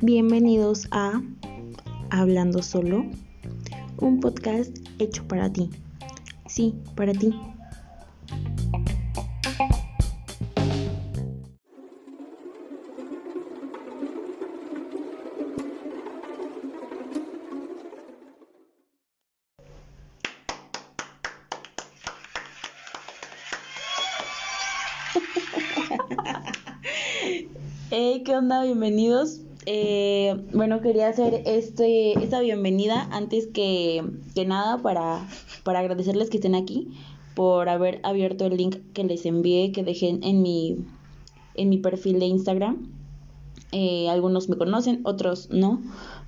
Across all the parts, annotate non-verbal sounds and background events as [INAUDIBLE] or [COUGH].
Bienvenidos a Hablando Solo, un podcast hecho para ti. Sí, para ti. Hey, ¿qué onda? Bienvenidos. Eh, bueno, quería hacer este, esta bienvenida antes que, que nada para, para agradecerles que estén aquí, por haber abierto el link que les envié, que dejé en mi, en mi perfil de Instagram. Eh, algunos me conocen, otros no,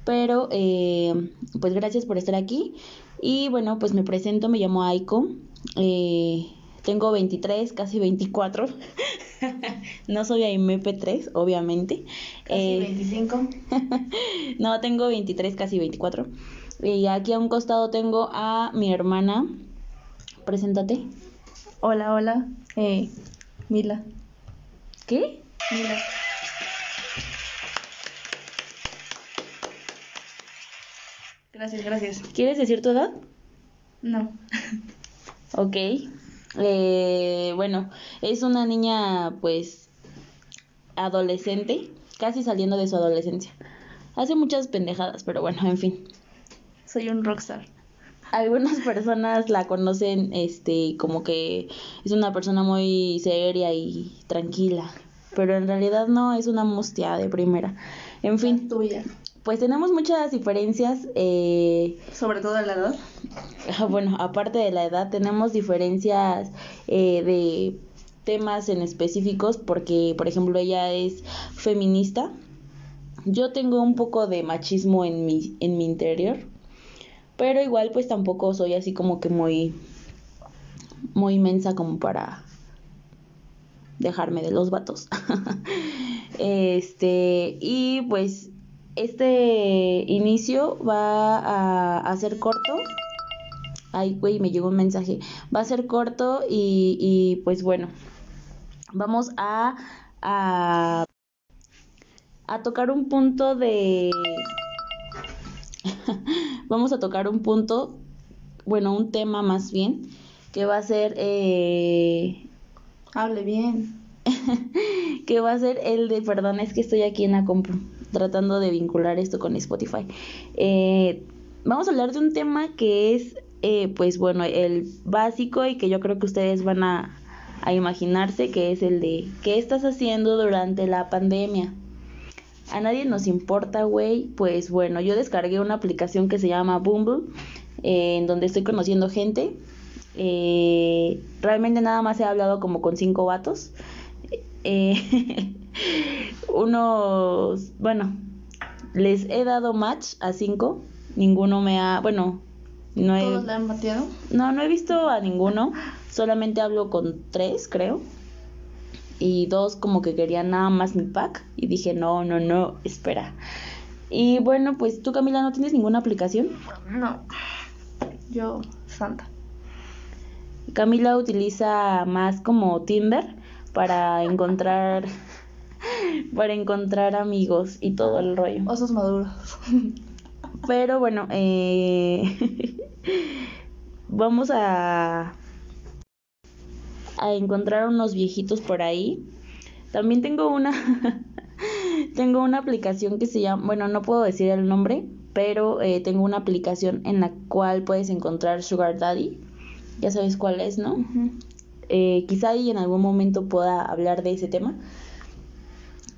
pero eh, pues gracias por estar aquí. Y bueno, pues me presento, me llamo Aiko. Eh, tengo 23, casi 24. [LAUGHS] no soy AMP3, obviamente. Casi 25. [LAUGHS] no, tengo 23, casi 24. Y aquí a un costado tengo a mi hermana. Preséntate. Hola, hola. Eh, Mila. ¿Qué? Mila. Gracias, gracias. ¿Quieres decir tu edad? No. Ok. Eh, bueno, es una niña pues adolescente, casi saliendo de su adolescencia. Hace muchas pendejadas, pero bueno, en fin. Soy un rockstar. Algunas personas la conocen este como que es una persona muy seria y tranquila, pero en realidad no es una mustia de primera. En fin, Tuya. pues tenemos muchas diferencias eh, Sobre todo de la edad. [LAUGHS] Ah, Bueno, aparte de la edad, tenemos diferencias eh, de temas en específicos porque, por ejemplo, ella es feminista. Yo tengo un poco de machismo en mi, en mi interior, pero igual pues tampoco soy así como que muy, muy inmensa como para dejarme de los vatos. [LAUGHS] este, y pues este inicio va a, a ser corto. Ay, güey, me llegó un mensaje. Va a ser corto y, y pues bueno, vamos a, a, a tocar un punto de... [LAUGHS] vamos a tocar un punto, bueno, un tema más bien, que va a ser... Eh, Hable bien. [LAUGHS] que va a ser el de, perdón, es que estoy aquí en la compu tratando de vincular esto con Spotify. Eh, vamos a hablar de un tema que es, eh, pues bueno, el básico y que yo creo que ustedes van a, a imaginarse, que es el de ¿qué estás haciendo durante la pandemia? A nadie nos importa, güey. Pues bueno, yo descargué una aplicación que se llama Bumble, eh, en donde estoy conociendo gente. Eh, realmente nada más he hablado como con cinco vatos. [LAUGHS] Unos, bueno, les he dado match a cinco. Ninguno me ha, bueno, no he, ¿Todos la han bateado? no, no he visto a ninguno. Solamente hablo con tres, creo. Y dos como que querían nada más mi pack. Y dije, no, no, no, espera. Y bueno, pues tú Camila, ¿no tienes ninguna aplicación? No. Yo, santa. Camila utiliza más como Tinder para encontrar para encontrar amigos y todo el rollo. Osos maduros. Pero bueno, eh, vamos a a encontrar unos viejitos por ahí. También tengo una [LAUGHS] tengo una aplicación que se llama, bueno, no puedo decir el nombre, pero eh, tengo una aplicación en la cual puedes encontrar Sugar Daddy. Ya sabes cuál es, ¿no? Eh, quizá ahí en algún momento pueda hablar de ese tema.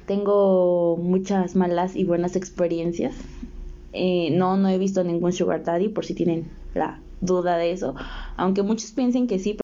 Tengo muchas malas y buenas experiencias. Eh, no, no he visto ningún sugar daddy por si tienen la duda de eso. Aunque muchos piensen que sí,